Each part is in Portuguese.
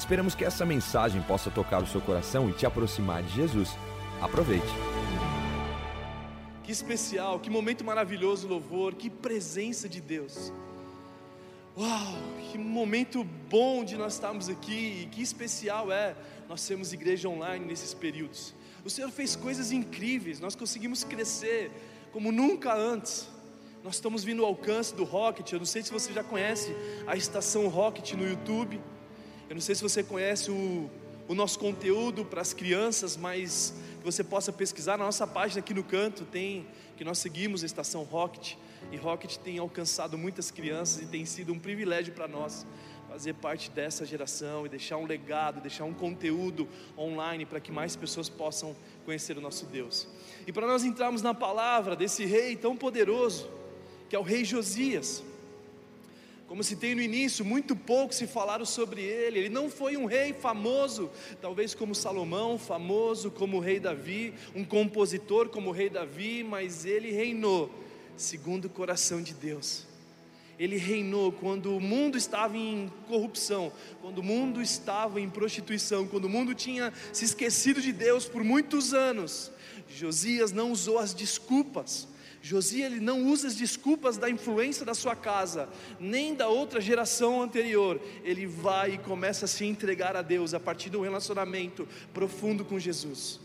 Esperamos que essa mensagem possa tocar o seu coração e te aproximar de Jesus. Aproveite. Que especial, que momento maravilhoso, louvor, que presença de Deus. Uau, que momento bom de nós estarmos aqui, e que especial é nós sermos igreja online nesses períodos. O Senhor fez coisas incríveis, nós conseguimos crescer como nunca antes. Nós estamos vindo ao alcance do Rocket. Eu não sei se você já conhece a estação Rocket no YouTube. Eu não sei se você conhece o, o nosso conteúdo para as crianças, mas que você possa pesquisar na nossa página aqui no canto, tem que nós seguimos a estação Rocket, e Rocket tem alcançado muitas crianças e tem sido um privilégio para nós fazer parte dessa geração e deixar um legado, deixar um conteúdo online para que mais pessoas possam conhecer o nosso Deus. E para nós entrarmos na palavra desse rei tão poderoso, que é o rei Josias. Como se tem no início, muito pouco se falaram sobre ele. Ele não foi um rei famoso, talvez como Salomão, famoso como o rei Davi, um compositor como o rei Davi, mas ele reinou segundo o coração de Deus. Ele reinou quando o mundo estava em corrupção, quando o mundo estava em prostituição, quando o mundo tinha se esquecido de Deus por muitos anos. Josias não usou as desculpas Josias ele não usa as desculpas da influência da sua casa, nem da outra geração anterior. Ele vai e começa a se entregar a Deus a partir um relacionamento profundo com Jesus.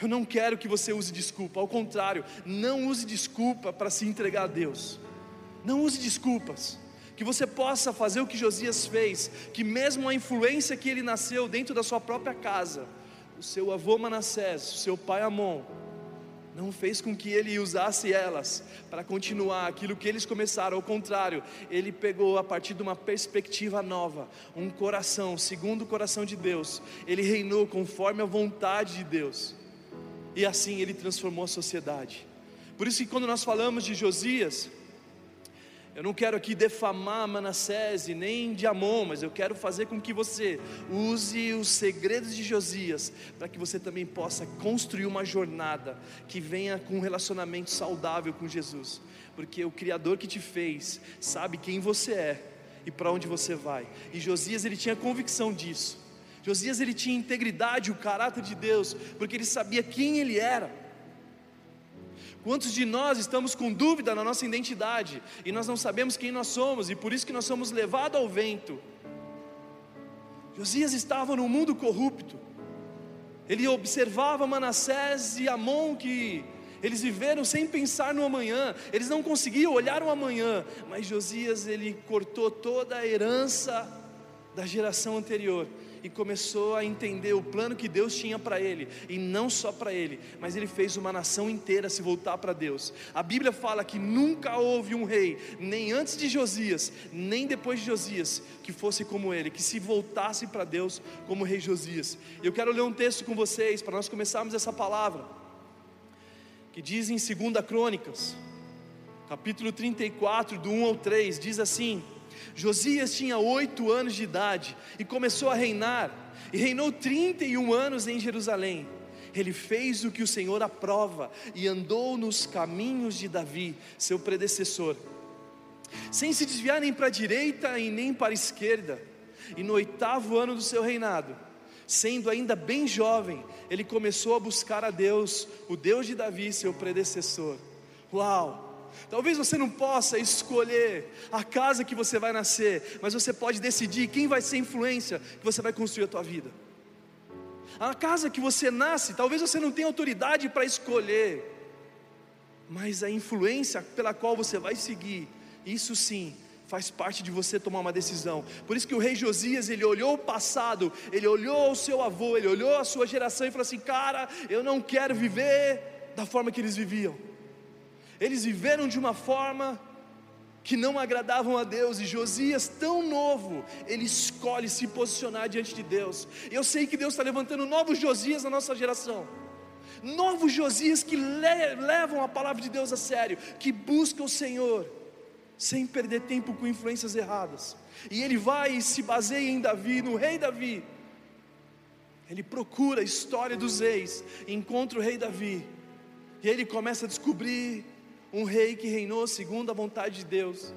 Eu não quero que você use desculpa, ao contrário, não use desculpa para se entregar a Deus. Não use desculpas. Que você possa fazer o que Josias fez, que mesmo a influência que ele nasceu dentro da sua própria casa, o seu avô Manassés, o seu pai Amon, não fez com que ele usasse elas para continuar aquilo que eles começaram, ao contrário, ele pegou a partir de uma perspectiva nova, um coração, segundo o coração de Deus, ele reinou conforme a vontade de Deus, e assim ele transformou a sociedade. Por isso que quando nós falamos de Josias, eu não quero aqui defamar Manassés e nem de Amon, mas eu quero fazer com que você use os segredos de Josias para que você também possa construir uma jornada que venha com um relacionamento saudável com Jesus, porque o Criador que te fez sabe quem você é e para onde você vai. E Josias ele tinha convicção disso. Josias ele tinha integridade, o caráter de Deus, porque ele sabia quem ele era. Quantos de nós estamos com dúvida na nossa identidade e nós não sabemos quem nós somos e por isso que nós somos levados ao vento? Josias estava num mundo corrupto. Ele observava Manassés e Amon que eles viveram sem pensar no amanhã, eles não conseguiam olhar o amanhã, mas Josias ele cortou toda a herança da geração anterior e começou a entender o plano que Deus tinha para ele, e não só para ele, mas ele fez uma nação inteira se voltar para Deus. A Bíblia fala que nunca houve um rei, nem antes de Josias, nem depois de Josias, que fosse como ele, que se voltasse para Deus como o rei Josias. Eu quero ler um texto com vocês para nós começarmos essa palavra, que diz em 2 Crônicas, capítulo 34, do 1 ao 3, diz assim: Josias tinha oito anos de idade e começou a reinar, e reinou 31 anos em Jerusalém. Ele fez o que o Senhor aprova e andou nos caminhos de Davi, seu predecessor, sem se desviar nem para a direita e nem para a esquerda. E no oitavo ano do seu reinado, sendo ainda bem jovem, ele começou a buscar a Deus, o Deus de Davi, seu predecessor. Uau! Talvez você não possa escolher a casa que você vai nascer, mas você pode decidir quem vai ser a influência que você vai construir a tua vida. A casa que você nasce, talvez você não tenha autoridade para escolher, mas a influência pela qual você vai seguir, isso sim, faz parte de você tomar uma decisão. Por isso que o rei Josias, ele olhou o passado, ele olhou o seu avô, ele olhou a sua geração e falou assim: "Cara, eu não quero viver da forma que eles viviam". Eles viveram de uma forma que não agradavam a Deus, e Josias, tão novo, ele escolhe se posicionar diante de Deus. Eu sei que Deus está levantando novos Josias na nossa geração, novos Josias que le levam a palavra de Deus a sério, que buscam o Senhor, sem perder tempo com influências erradas. E ele vai e se baseia em Davi, no rei Davi. Ele procura a história dos reis, encontra o rei Davi, e ele começa a descobrir um rei que reinou segundo a vontade de Deus.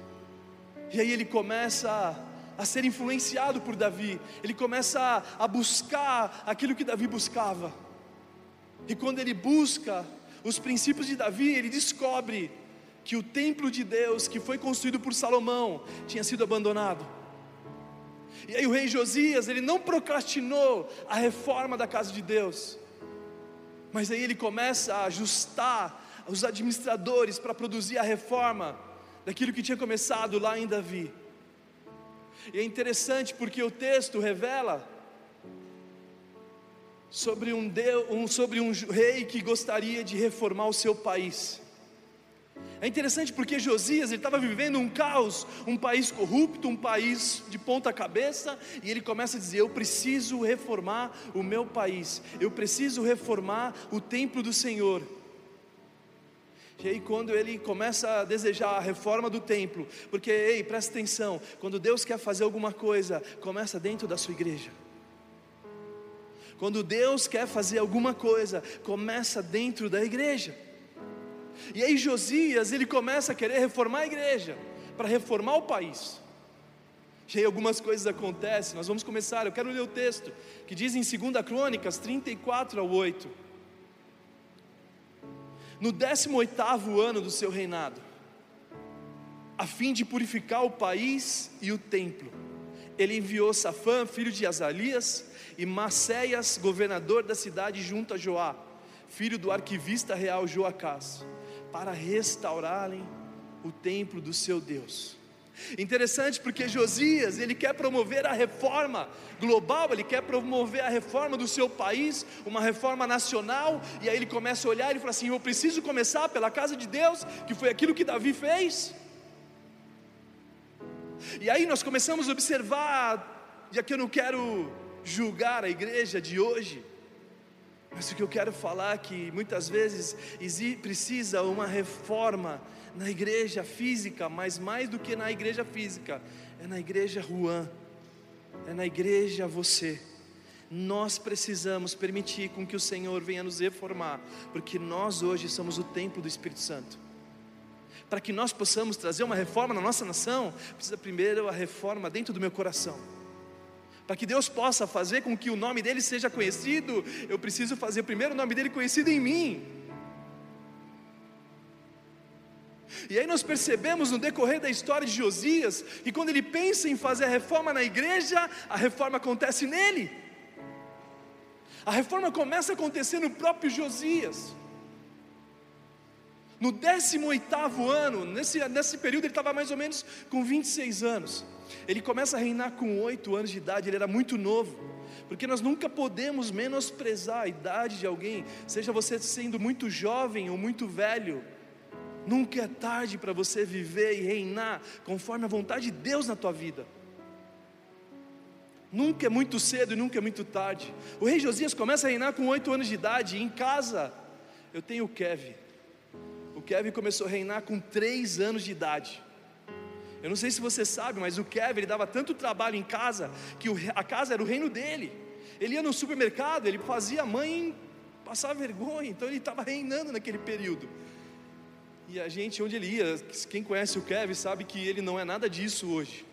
E aí ele começa a, a ser influenciado por Davi, ele começa a, a buscar aquilo que Davi buscava. E quando ele busca os princípios de Davi, ele descobre que o templo de Deus, que foi construído por Salomão, tinha sido abandonado. E aí o rei Josias, ele não procrastinou a reforma da casa de Deus, mas aí ele começa a ajustar os administradores para produzir a reforma daquilo que tinha começado lá em Davi. E é interessante porque o texto revela sobre um, Deus, um, sobre um rei que gostaria de reformar o seu país. É interessante porque Josias ele estava vivendo um caos, um país corrupto, um país de ponta cabeça, e ele começa a dizer: Eu preciso reformar o meu país, eu preciso reformar o templo do Senhor. E aí, quando ele começa a desejar a reforma do templo, porque, ei, presta atenção, quando Deus quer fazer alguma coisa, começa dentro da sua igreja. Quando Deus quer fazer alguma coisa, começa dentro da igreja. E aí, Josias, ele começa a querer reformar a igreja, para reformar o país. E aí, algumas coisas acontecem, nós vamos começar. Eu quero ler o texto, que diz em 2 Crônicas 34 ao 8 no 18 ano do seu reinado, a fim de purificar o país e o templo. Ele enviou Safã, filho de Azalias, e Maceias, governador da cidade, junto a Joá, filho do arquivista real Joacás, para restaurarem o templo do seu Deus. Interessante porque Josias, ele quer promover a reforma global, ele quer promover a reforma do seu país, uma reforma nacional, e aí ele começa a olhar e fala assim: "Eu preciso começar pela casa de Deus, que foi aquilo que Davi fez". E aí nós começamos a observar, já que eu não quero julgar a igreja de hoje, mas o que eu quero falar é que muitas vezes precisa uma reforma na igreja física, mas mais do que na igreja física, é na igreja Juan, é na igreja você. Nós precisamos permitir com que o Senhor venha nos reformar, porque nós hoje somos o templo do Espírito Santo. Para que nós possamos trazer uma reforma na nossa nação, precisa primeiro a reforma dentro do meu coração. Para que Deus possa fazer com que o nome dele seja conhecido, eu preciso fazer primeiro o nome dele conhecido em mim. E aí nós percebemos no decorrer da história de Josias que quando ele pensa em fazer a reforma na igreja, a reforma acontece nele. A reforma começa a acontecer no próprio Josias. No 18 ano, nesse, nesse período ele estava mais ou menos com 26 anos. Ele começa a reinar com 8 anos de idade, ele era muito novo. Porque nós nunca podemos menosprezar a idade de alguém, seja você sendo muito jovem ou muito velho. Nunca é tarde para você viver e reinar conforme a vontade de Deus na tua vida. Nunca é muito cedo e nunca é muito tarde. O rei Josias começa a reinar com oito anos de idade. Em casa, eu tenho o Kevin. O Kevin começou a reinar com três anos de idade. Eu não sei se você sabe, mas o Kevin ele dava tanto trabalho em casa que a casa era o reino dele. Ele ia no supermercado, ele fazia a mãe passar vergonha. Então ele estava reinando naquele período. E a gente, onde ele ia, quem conhece o Kevin sabe que ele não é nada disso hoje.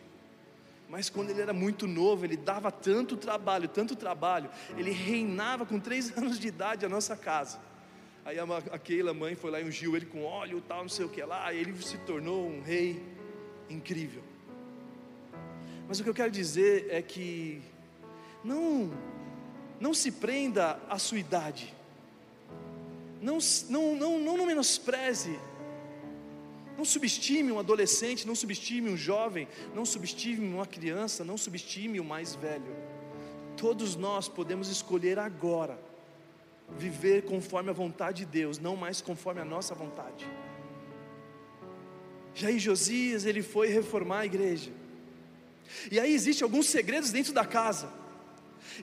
Mas quando ele era muito novo, ele dava tanto trabalho, tanto trabalho, ele reinava com três anos de idade a nossa casa. Aí aquela mãe foi lá e ungiu ele com óleo, tal, não sei o que lá, e ele se tornou um rei incrível. Mas o que eu quero dizer é que não não se prenda à sua idade. Não, não, não, não menospreze não subestime um adolescente, não subestime um jovem, não subestime uma criança, não subestime o mais velho. Todos nós podemos escolher agora viver conforme a vontade de Deus, não mais conforme a nossa vontade. E aí Josias, ele foi reformar a igreja. E aí existe alguns segredos dentro da casa.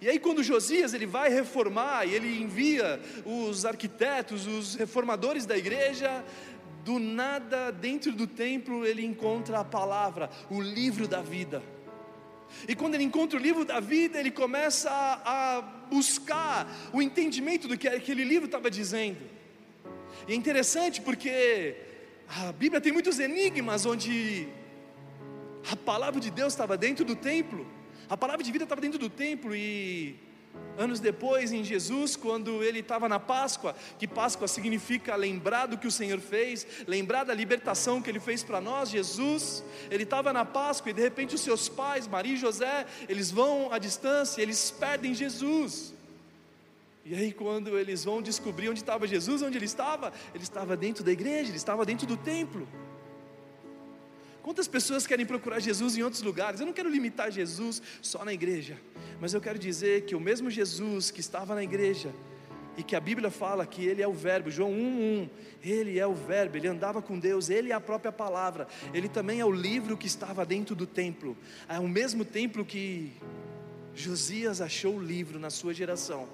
E aí quando Josias ele vai reformar e ele envia os arquitetos, os reformadores da igreja, do nada dentro do templo ele encontra a palavra, o livro da vida. E quando ele encontra o livro da vida, ele começa a, a buscar o entendimento do que aquele livro estava dizendo. E é interessante porque a Bíblia tem muitos enigmas onde a palavra de Deus estava dentro do templo, a palavra de vida estava dentro do templo e Anos depois, em Jesus, quando ele estava na Páscoa, que Páscoa significa lembrar do que o Senhor fez, lembrar da libertação que ele fez para nós, Jesus, ele estava na Páscoa e de repente os seus pais, Maria e José, eles vão à distância, eles perdem Jesus. E aí, quando eles vão descobrir onde estava Jesus, onde ele estava, ele estava dentro da igreja, ele estava dentro do templo. Quantas pessoas querem procurar Jesus em outros lugares? Eu não quero limitar Jesus só na igreja, mas eu quero dizer que o mesmo Jesus que estava na igreja e que a Bíblia fala que ele é o Verbo, João 1:1, ele é o Verbo, ele andava com Deus, ele é a própria palavra, ele também é o livro que estava dentro do templo, é o mesmo templo que Josias achou o livro na sua geração.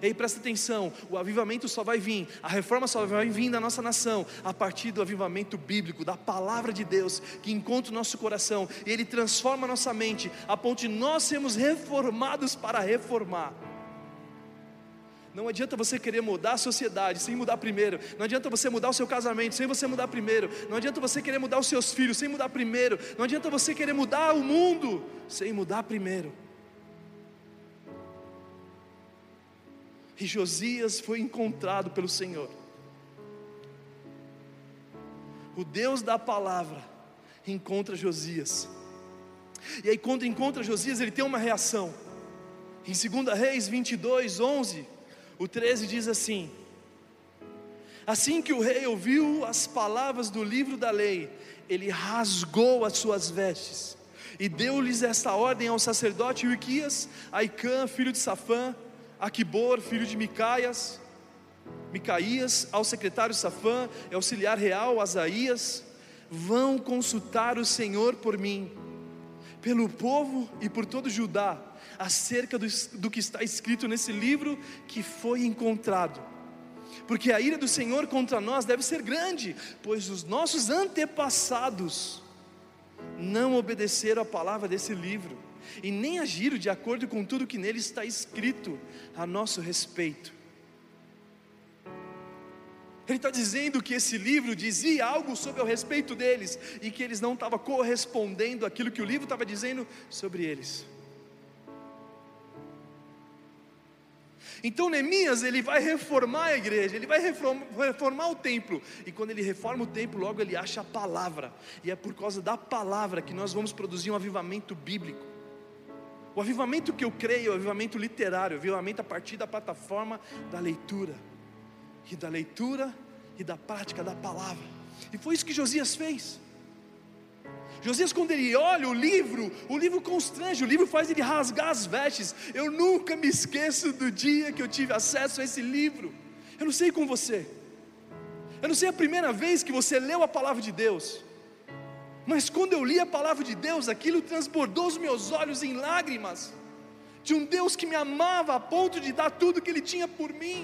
Ei, presta atenção: o avivamento só vai vir, a reforma só vai vir da nossa nação a partir do avivamento bíblico, da palavra de Deus, que encontra o nosso coração e ele transforma a nossa mente, a ponto de nós sermos reformados para reformar. Não adianta você querer mudar a sociedade sem mudar primeiro. Não adianta você mudar o seu casamento sem você mudar primeiro. Não adianta você querer mudar os seus filhos sem mudar primeiro. Não adianta você querer mudar o mundo sem mudar primeiro. E Josias foi encontrado pelo Senhor. O Deus da palavra encontra Josias. E aí, quando encontra Josias, ele tem uma reação. Em 2 Reis 22, 11, o 13 diz assim: Assim que o rei ouviu as palavras do livro da lei, ele rasgou as suas vestes e deu-lhes esta ordem ao sacerdote Uiquias, Aicã, filho de Safã, Aquibor, filho de Micaias, Micaías, ao secretário Safã, auxiliar real Asaías, vão consultar o Senhor por mim, pelo povo e por todo Judá, acerca do, do que está escrito nesse livro que foi encontrado. Porque a ira do Senhor contra nós deve ser grande, pois os nossos antepassados não obedeceram a palavra desse livro e nem agiram de acordo com tudo que nele está escrito a nosso respeito. Ele está dizendo que esse livro dizia algo sobre o respeito deles e que eles não estavam correspondendo àquilo que o livro estava dizendo sobre eles. Então Neemias ele vai reformar a igreja, ele vai reformar, o templo, e quando ele reforma o templo, logo ele acha a palavra, e é por causa da palavra que nós vamos produzir um avivamento bíblico. O avivamento que eu creio é o avivamento literário, o avivamento a partir da plataforma da leitura, e da leitura e da prática da palavra. E foi isso que Josias fez. Josias, quando ele olha o livro, o livro constrange, o livro faz ele rasgar as vestes. Eu nunca me esqueço do dia que eu tive acesso a esse livro. Eu não sei com você, eu não sei a primeira vez que você leu a palavra de Deus. Mas quando eu li a palavra de Deus, aquilo transbordou os meus olhos em lágrimas, de um Deus que me amava a ponto de dar tudo que Ele tinha por mim.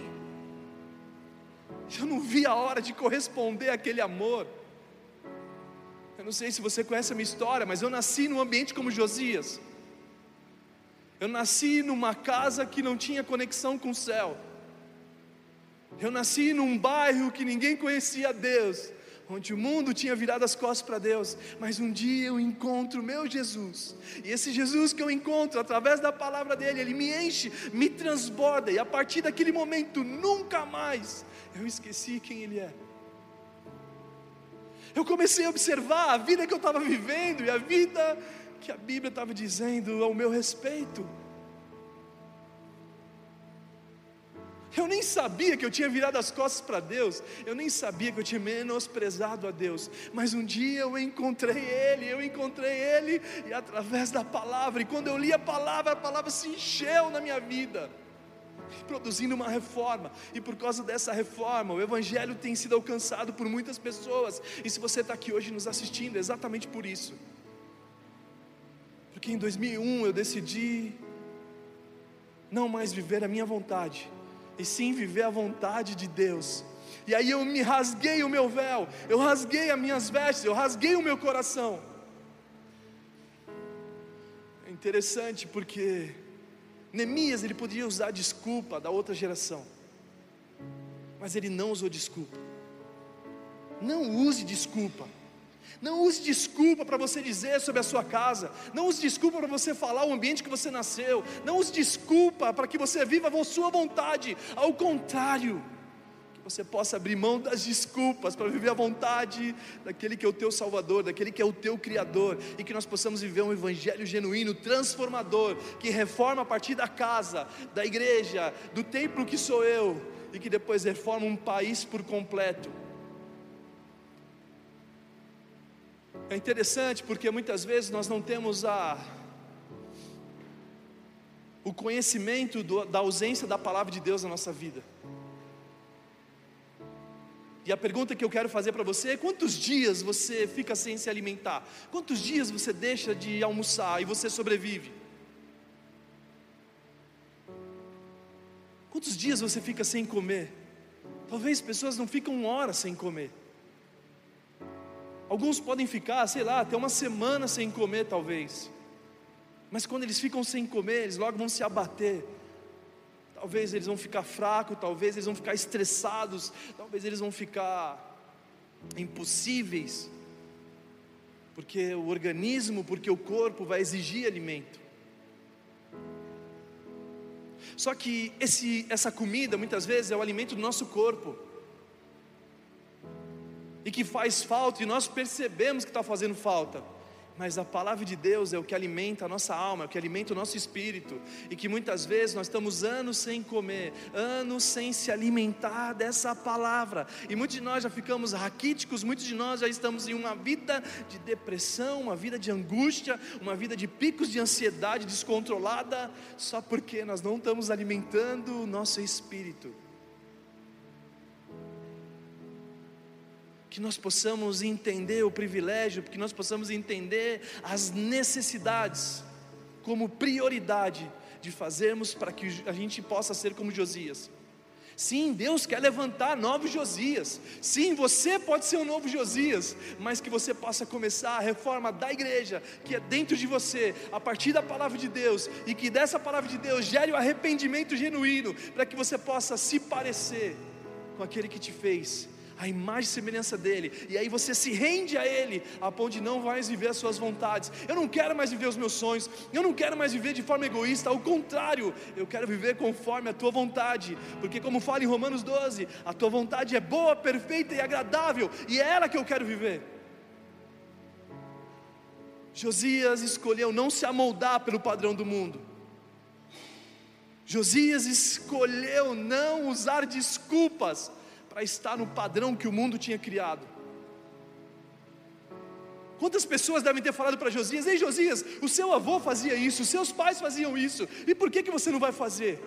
Eu não vi a hora de corresponder àquele amor. Eu não sei se você conhece a minha história, mas eu nasci num ambiente como Josias. Eu nasci numa casa que não tinha conexão com o céu. Eu nasci num bairro que ninguém conhecia Deus onde o mundo tinha virado as costas para Deus, mas um dia eu encontro o meu Jesus, e esse Jesus que eu encontro através da palavra dele, ele me enche, me transborda, e a partir daquele momento, nunca mais eu esqueci quem ele é. Eu comecei a observar a vida que eu estava vivendo e a vida que a Bíblia estava dizendo ao meu respeito. Eu nem sabia que eu tinha virado as costas para Deus, eu nem sabia que eu tinha menosprezado a Deus, mas um dia eu encontrei Ele, eu encontrei Ele, e através da palavra, e quando eu li a palavra, a palavra se encheu na minha vida. produzindo uma reforma, e por causa dessa reforma, o Evangelho tem sido alcançado por muitas pessoas, e se você está aqui hoje nos assistindo, é exatamente por isso, porque em 2001 eu decidi não mais viver a minha vontade, e sim viver a vontade de Deus. E aí eu me rasguei o meu véu, eu rasguei as minhas vestes, eu rasguei o meu coração. É interessante porque Neemias ele podia usar desculpa da outra geração, mas ele não usou desculpa. Não use desculpa. Não use desculpa para você dizer sobre a sua casa. Não use desculpa para você falar o ambiente que você nasceu. Não use desculpa para que você viva a sua vontade. Ao contrário, que você possa abrir mão das desculpas para viver a vontade daquele que é o teu Salvador, daquele que é o teu Criador. E que nós possamos viver um evangelho genuíno, transformador, que reforma a partir da casa, da igreja, do templo que sou eu. E que depois reforma um país por completo É interessante porque muitas vezes nós não temos a o conhecimento do, da ausência da palavra de Deus na nossa vida. E a pergunta que eu quero fazer para você é: quantos dias você fica sem se alimentar? Quantos dias você deixa de almoçar e você sobrevive? Quantos dias você fica sem comer? Talvez pessoas não ficam horas sem comer. Alguns podem ficar, sei lá, até uma semana sem comer, talvez. Mas quando eles ficam sem comer, eles logo vão se abater. Talvez eles vão ficar fracos, talvez eles vão ficar estressados, talvez eles vão ficar impossíveis. Porque o organismo, porque o corpo vai exigir alimento. Só que esse, essa comida muitas vezes é o alimento do nosso corpo e que faz falta, e nós percebemos que está fazendo falta. Mas a palavra de Deus é o que alimenta a nossa alma, é o que alimenta o nosso espírito, e que muitas vezes nós estamos anos sem comer, anos sem se alimentar dessa palavra, e muitos de nós já ficamos raquíticos, muitos de nós já estamos em uma vida de depressão, uma vida de angústia, uma vida de picos de ansiedade descontrolada, só porque nós não estamos alimentando o nosso espírito. Que nós possamos entender o privilégio, que nós possamos entender as necessidades como prioridade de fazermos para que a gente possa ser como Josias. Sim, Deus quer levantar novos Josias. Sim, você pode ser um novo Josias, mas que você possa começar a reforma da igreja, que é dentro de você, a partir da palavra de Deus, e que dessa palavra de Deus gere o arrependimento genuíno, para que você possa se parecer com aquele que te fez a imagem e semelhança dele, e aí você se rende a ele, a ponto de não mais viver as suas vontades. Eu não quero mais viver os meus sonhos, eu não quero mais viver de forma egoísta, ao contrário, eu quero viver conforme a tua vontade, porque, como fala em Romanos 12, a tua vontade é boa, perfeita e agradável, e é ela que eu quero viver. Josias escolheu não se amoldar pelo padrão do mundo. Josias escolheu não usar desculpas para estar no padrão que o mundo tinha criado. Quantas pessoas devem ter falado para Josias: Ei Josias, o seu avô fazia isso, os seus pais faziam isso, e por que, que você não vai fazer?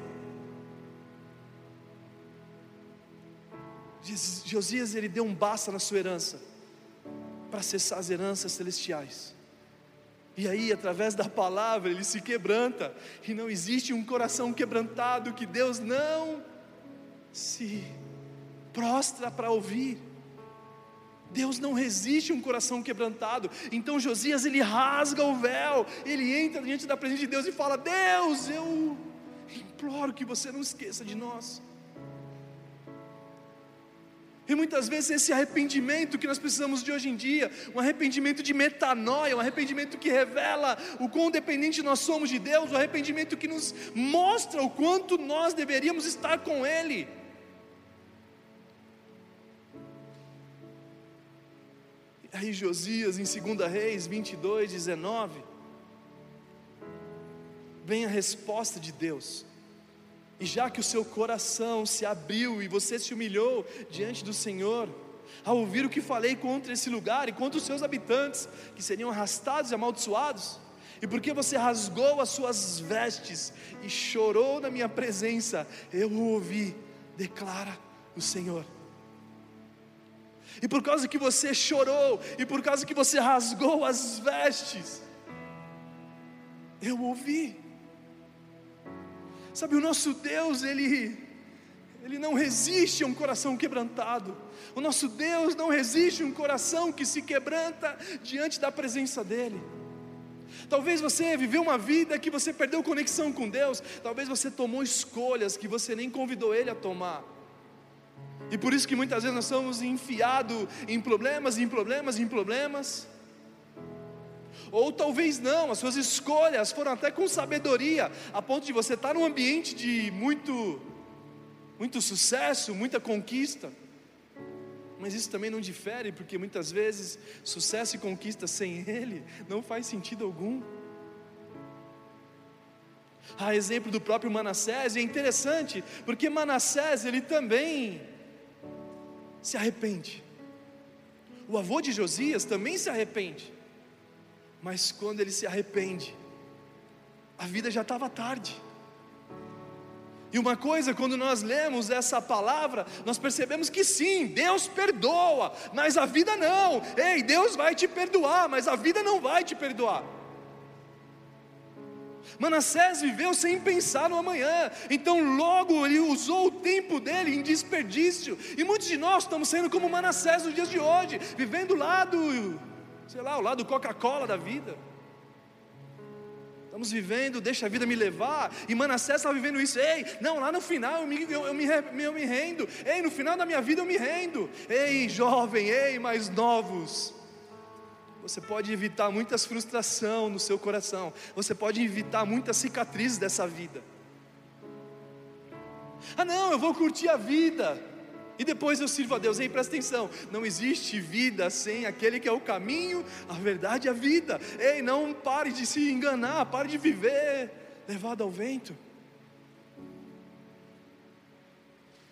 Josias ele deu um basta na sua herança para acessar as heranças celestiais. E aí, através da palavra, ele se quebranta, e não existe um coração quebrantado que Deus não se prostra para ouvir. Deus não resiste a um coração quebrantado. Então Josias ele rasga o véu, ele entra diante da presença de Deus e fala: Deus, eu imploro que você não esqueça de nós. E muitas vezes esse arrependimento que nós precisamos de hoje em dia, um arrependimento de metanoia, um arrependimento que revela o quão dependente nós somos de Deus, um arrependimento que nos mostra o quanto nós deveríamos estar com Ele. Aí Josias, em 2 Reis 22, 19, vem a resposta de Deus. E já que o seu coração se abriu e você se humilhou diante do Senhor, ao ouvir o que falei contra esse lugar e contra os seus habitantes, que seriam arrastados e amaldiçoados, e porque você rasgou as suas vestes e chorou na minha presença, eu o ouvi, declara o Senhor. E por causa que você chorou, e por causa que você rasgou as vestes, eu ouvi. Sabe, o nosso Deus, Ele, Ele não resiste a um coração quebrantado. O nosso Deus não resiste a um coração que se quebranta diante da presença dEle. Talvez você viveu uma vida que você perdeu conexão com Deus, talvez você tomou escolhas que você nem convidou Ele a tomar. E por isso que muitas vezes nós somos enfiados em problemas, em problemas, em problemas. Ou talvez não, as suas escolhas foram até com sabedoria, a ponto de você estar num ambiente de muito, muito sucesso, muita conquista. Mas isso também não difere, porque muitas vezes sucesso e conquista sem Ele não faz sentido algum. A exemplo do próprio Manassés, é interessante, porque Manassés ele também se arrepende. O avô de Josias também se arrepende. Mas quando ele se arrepende, a vida já estava tarde. E uma coisa, quando nós lemos essa palavra, nós percebemos que sim, Deus perdoa, mas a vida não. Ei, Deus vai te perdoar, mas a vida não vai te perdoar. Manassés viveu sem pensar no amanhã, então logo ele usou o tempo dele em desperdício, e muitos de nós estamos sendo como Manassés nos dias de hoje, vivendo lá do, sei lá, o lado Coca-Cola da vida. Estamos vivendo, deixa a vida me levar. E Manassés estava vivendo isso. Ei, não, lá no final eu me, eu, eu, me, eu me rendo. Ei, no final da minha vida eu me rendo. Ei, jovem, ei, mais novos. Você pode evitar muitas frustração no seu coração. Você pode evitar muitas cicatrizes dessa vida. Ah, não, eu vou curtir a vida e depois eu sirvo a Deus. Ei, presta atenção: não existe vida sem aquele que é o caminho, a verdade e a vida. Ei, não pare de se enganar, pare de viver levado ao vento.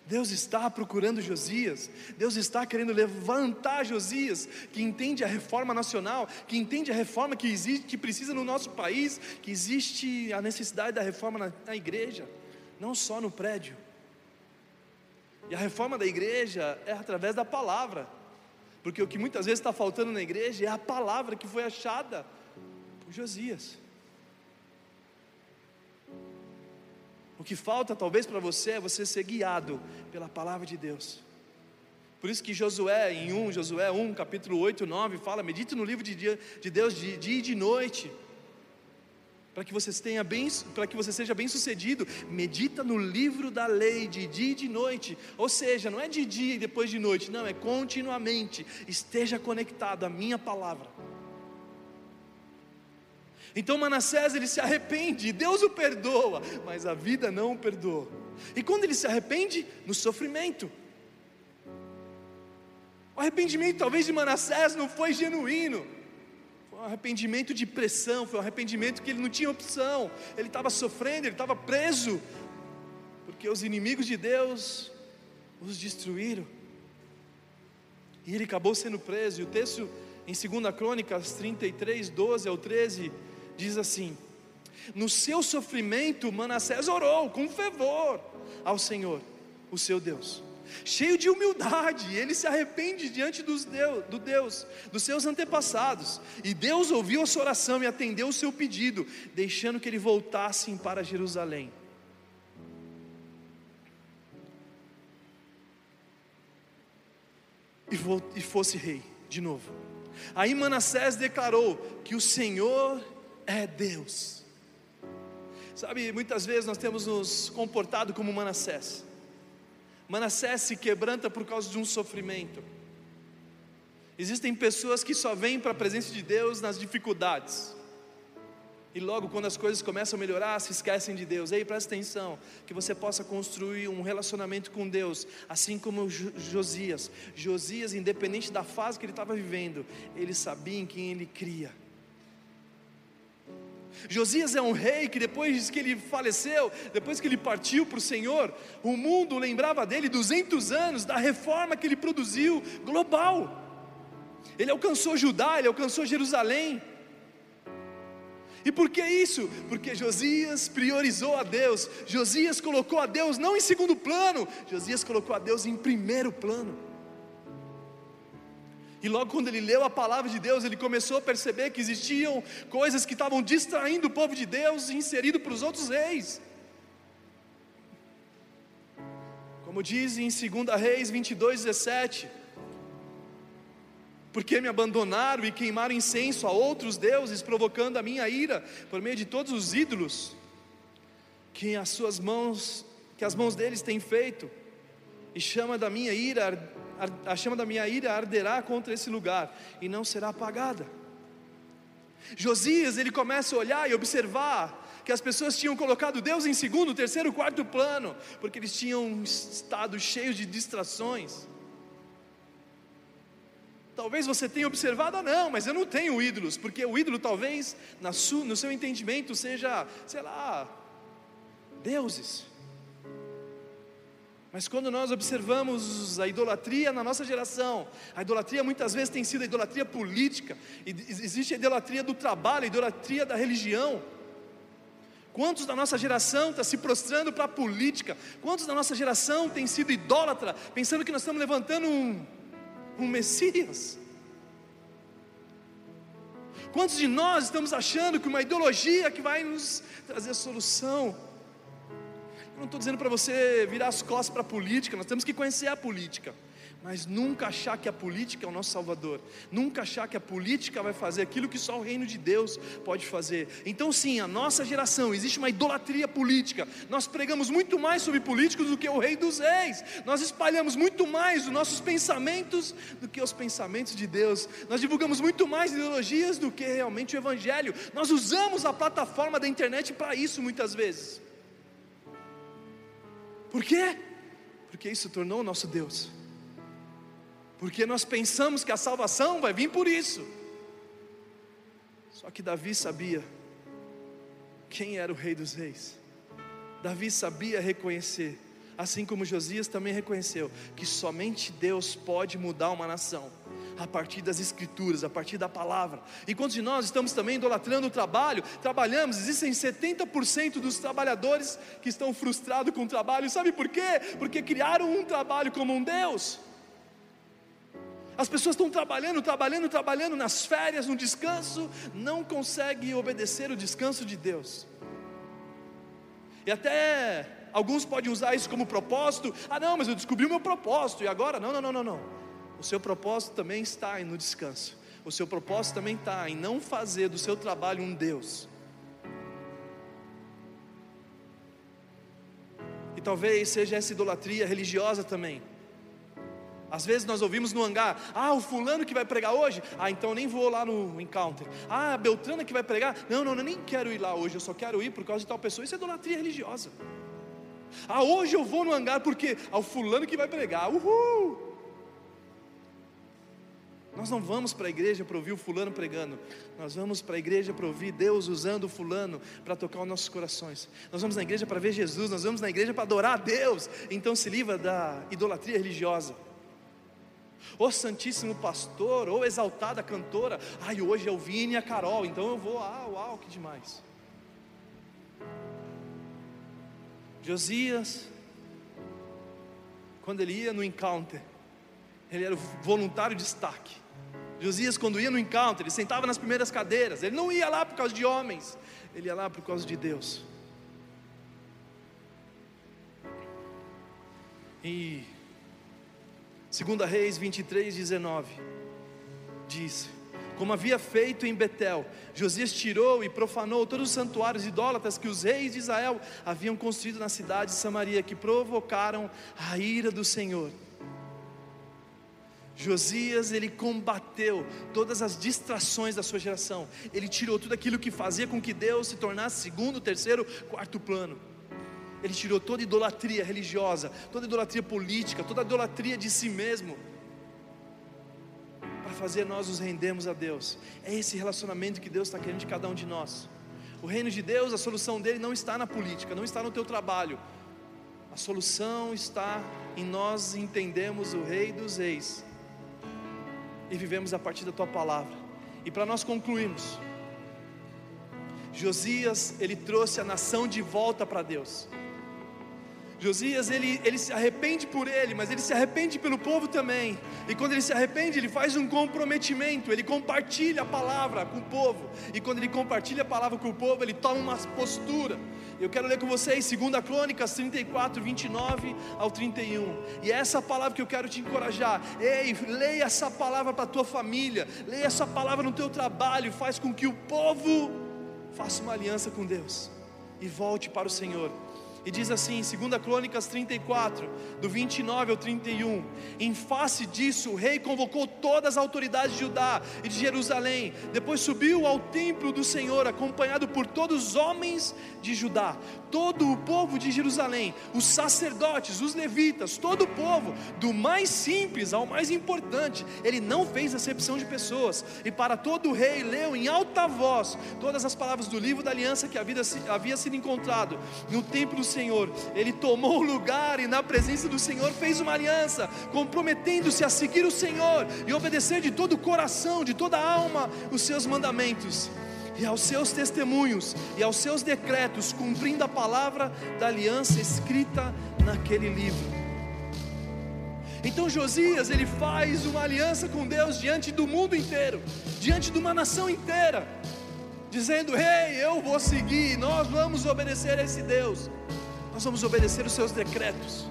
Deus está procurando Josias, Deus está querendo levantar Josias, que entende a reforma nacional, que entende a reforma que existe, que precisa no nosso país, que existe a necessidade da reforma na, na igreja, não só no prédio. E a reforma da igreja é através da palavra, porque o que muitas vezes está faltando na igreja é a palavra que foi achada por Josias. O que falta talvez para você é você ser guiado pela palavra de Deus. Por isso que Josué, em 1, Josué 1, capítulo 8, 9, fala: medite no livro de, dia, de Deus de dia e de noite para que você tenha bem, para que você seja bem sucedido, medita no livro da lei de dia e de noite. Ou seja, não é de dia e depois de noite, não, é continuamente. Esteja conectado à minha palavra. Então Manassés ele se arrepende, Deus o perdoa, mas a vida não o perdoa. E quando ele se arrepende, no sofrimento. O arrependimento talvez de Manassés não foi genuíno um arrependimento de pressão, foi um arrependimento que ele não tinha opção, ele estava sofrendo, ele estava preso, porque os inimigos de Deus os destruíram, e ele acabou sendo preso, e o texto em 2 Crônicas 33, 12 ao 13, diz assim: No seu sofrimento, Manassés orou com fervor ao Senhor, o seu Deus cheio de humildade, ele se arrepende diante dos Deus, do Deus, dos seus antepassados, e Deus ouviu a sua oração e atendeu o seu pedido, deixando que ele voltasse para Jerusalém. E fosse rei de novo. Aí Manassés declarou que o Senhor é Deus. Sabe, muitas vezes nós temos nos comportado como Manassés Manassés se quebranta por causa de um sofrimento. Existem pessoas que só vêm para a presença de Deus nas dificuldades. E logo quando as coisas começam a melhorar, se esquecem de Deus. Ei, presta atenção, que você possa construir um relacionamento com Deus, assim como Josias. Josias, independente da fase que ele estava vivendo, ele sabia em quem ele cria. Josias é um rei que depois que ele faleceu, depois que ele partiu para o Senhor, o mundo lembrava dele 200 anos da reforma que ele produziu global. Ele alcançou Judá, ele alcançou Jerusalém. E por que isso? Porque Josias priorizou a Deus, Josias colocou a Deus não em segundo plano, Josias colocou a Deus em primeiro plano. E logo quando ele leu a palavra de Deus, ele começou a perceber que existiam coisas que estavam distraindo o povo de Deus e inserindo para os outros reis. Como diz em 2 Reis 22, 17: porque me abandonaram e queimaram incenso a outros deuses, provocando a minha ira por meio de todos os ídolos que as suas mãos, que as mãos deles têm feito, e chama da minha ira, a chama da minha ira arderá contra esse lugar e não será apagada. Josias, ele começa a olhar e observar que as pessoas tinham colocado Deus em segundo, terceiro, quarto plano, porque eles tinham estado cheios de distrações. Talvez você tenha observado, ah, não, mas eu não tenho ídolos, porque o ídolo talvez, no seu entendimento, seja, sei lá, deuses. Mas quando nós observamos a idolatria na nossa geração, a idolatria muitas vezes tem sido a idolatria política, existe a idolatria do trabalho, a idolatria da religião. Quantos da nossa geração está se prostrando para a política? Quantos da nossa geração tem sido idólatra, pensando que nós estamos levantando um, um Messias? Quantos de nós estamos achando que uma ideologia que vai nos trazer solução? Eu não estou dizendo para você virar as costas para a política, nós temos que conhecer a política mas nunca achar que a política é o nosso salvador, nunca achar que a política vai fazer aquilo que só o reino de Deus pode fazer. Então, sim, a nossa geração existe uma idolatria política. Nós pregamos muito mais sobre políticos do que o Rei dos Reis, nós espalhamos muito mais os nossos pensamentos do que os pensamentos de Deus, nós divulgamos muito mais ideologias do que realmente o Evangelho. Nós usamos a plataforma da internet para isso muitas vezes. Por quê? Porque isso tornou o nosso Deus porque nós pensamos que a salvação vai vir por isso. Só que Davi sabia quem era o Rei dos Reis. Davi sabia reconhecer, assim como Josias também reconheceu, que somente Deus pode mudar uma nação a partir das escrituras, a partir da palavra. E quantos de nós estamos também idolatrando o trabalho? Trabalhamos, existem 70% dos trabalhadores que estão frustrados com o trabalho. Sabe por quê? Porque criaram um trabalho como um Deus. As pessoas estão trabalhando, trabalhando, trabalhando nas férias, no descanso, não conseguem obedecer o descanso de Deus. E até alguns podem usar isso como propósito. Ah, não, mas eu descobri o meu propósito e agora? Não, não, não, não, não. O seu propósito também está no descanso. O seu propósito também está em não fazer do seu trabalho um Deus. E talvez seja essa idolatria religiosa também. Às vezes nós ouvimos no hangar, ah, o fulano que vai pregar hoje, ah, então nem vou lá no encounter. Ah, a Beltrana que vai pregar, não, não, eu nem quero ir lá hoje, eu só quero ir por causa de tal pessoa. Isso é idolatria religiosa. Ah, hoje eu vou no hangar porque ah, o fulano que vai pregar, uhul. Nós não vamos para a igreja para ouvir o fulano pregando, nós vamos para a igreja para ouvir Deus usando o fulano para tocar os nossos corações. Nós vamos na igreja para ver Jesus, nós vamos na igreja para adorar a Deus. Então se livra da idolatria religiosa ou Santíssimo Pastor, ou exaltada cantora. Ai, hoje é o Vini e a Carol, então eu vou, ah, uau, que demais. Josias, quando ele ia no encounter, ele era voluntário de destaque. Josias, quando ia no encounter, ele sentava nas primeiras cadeiras, ele não ia lá por causa de homens, ele ia lá por causa de Deus. E Segunda Reis 23, 19 diz: Como havia feito em Betel, Josias tirou e profanou todos os santuários idólatras que os reis de Israel haviam construído na cidade de Samaria, que provocaram a ira do Senhor. Josias, ele combateu todas as distrações da sua geração, ele tirou tudo aquilo que fazia com que Deus se tornasse segundo, terceiro, quarto plano. Ele tirou toda idolatria religiosa, toda idolatria política, toda idolatria de si mesmo, para fazer nós nos rendermos a Deus. É esse relacionamento que Deus está querendo de cada um de nós. O reino de Deus, a solução dele não está na política, não está no teu trabalho. A solução está em nós entendemos o Rei dos Reis e vivemos a partir da tua palavra. E para nós concluirmos, Josias, ele trouxe a nação de volta para Deus. Josias, ele, ele se arrepende por ele, mas ele se arrepende pelo povo também. E quando ele se arrepende, ele faz um comprometimento, ele compartilha a palavra com o povo. E quando ele compartilha a palavra com o povo, ele toma uma postura. Eu quero ler com vocês 2 Crônicas 34, 29 ao 31. E é essa palavra que eu quero te encorajar. Ei, leia essa palavra para a tua família, leia essa palavra no teu trabalho, faz com que o povo faça uma aliança com Deus e volte para o Senhor. E diz assim, 2 Crônicas 34, do 29 ao 31: Em face disso, o rei convocou todas as autoridades de Judá e de Jerusalém. Depois subiu ao templo do Senhor, acompanhado por todos os homens de Judá, todo o povo de Jerusalém, os sacerdotes, os levitas, todo o povo, do mais simples ao mais importante. Ele não fez acepção de pessoas. E para todo o rei leu em alta voz todas as palavras do livro da aliança que havia sido encontrado no templo do Senhor. Ele tomou o lugar e na presença do Senhor fez uma aliança, comprometendo-se a seguir o Senhor e obedecer de todo o coração, de toda a alma os seus mandamentos e aos seus testemunhos e aos seus decretos, cumprindo a palavra da aliança escrita naquele livro. Então Josias, ele faz uma aliança com Deus diante do mundo inteiro, diante de uma nação inteira, dizendo: "Ei, hey, eu vou seguir, nós vamos obedecer a esse Deus. Nós vamos obedecer os seus decretos."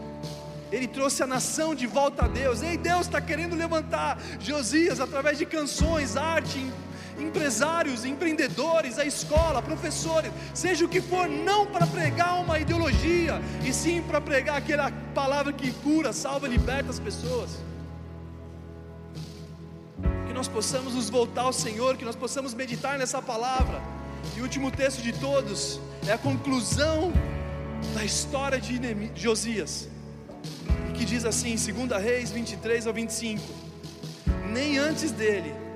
Ele trouxe a nação de volta a Deus. Ei, Deus está querendo levantar Josias através de canções, arte, empresários, empreendedores, a escola, professores, seja o que for, não para pregar uma ideologia, e sim para pregar aquela palavra que cura, salva, liberta as pessoas. Que nós possamos nos voltar ao Senhor, que nós possamos meditar nessa palavra. E o último texto de todos é a conclusão da história de Josias, que diz assim, 2 Reis 23 ao 25: Nem antes dele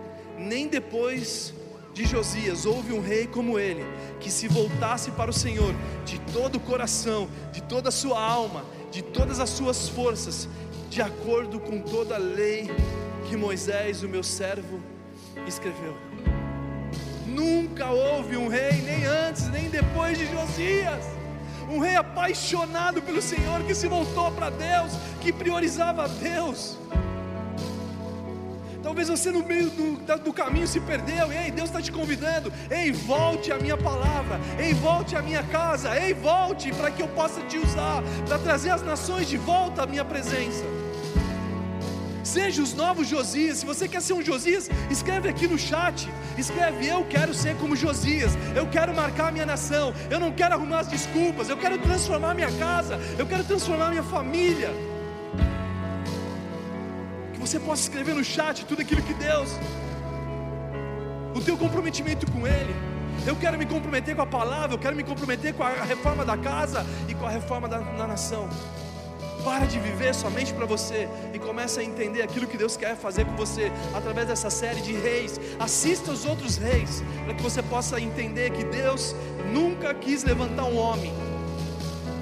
nem depois de Josias houve um rei como ele, que se voltasse para o Senhor de todo o coração, de toda a sua alma, de todas as suas forças, de acordo com toda a lei que Moisés, o meu servo, escreveu. Nunca houve um rei, nem antes, nem depois de Josias. Um rei apaixonado pelo Senhor, que se voltou para Deus, que priorizava Deus. Talvez você no meio do, do caminho se perdeu. Ei, Deus está te convidando. Ei, volte à minha palavra. Ei, volte à minha casa. Ei, volte para que eu possa te usar para trazer as nações de volta à minha presença. Seja os novos Josias. Se você quer ser um Josias, escreve aqui no chat. Escreve: Eu quero ser como Josias. Eu quero marcar a minha nação. Eu não quero arrumar as desculpas. Eu quero transformar minha casa. Eu quero transformar minha família você possa escrever no chat tudo aquilo que Deus, o teu comprometimento com Ele. Eu quero me comprometer com a palavra, eu quero me comprometer com a reforma da casa e com a reforma da, da nação. Para de viver somente para você e comece a entender aquilo que Deus quer fazer com você através dessa série de reis. Assista os outros reis, para que você possa entender que Deus nunca quis levantar um homem,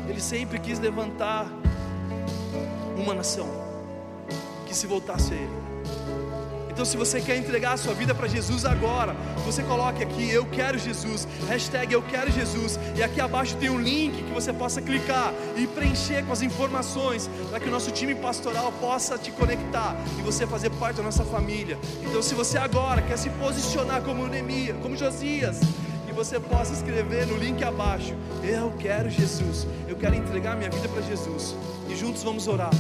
Ele sempre quis levantar uma nação que se voltasse a Ele. Então, se você quer entregar a sua vida para Jesus agora, você coloque aqui Eu Quero Jesus, hashtag Eu Quero Jesus, e aqui abaixo tem um link que você possa clicar e preencher com as informações para que o nosso time pastoral possa te conectar e você fazer parte da nossa família. Então, se você agora quer se posicionar como Neemias, como Josias, que você possa escrever no link abaixo: Eu quero Jesus, eu quero entregar minha vida para Jesus, e juntos vamos orar.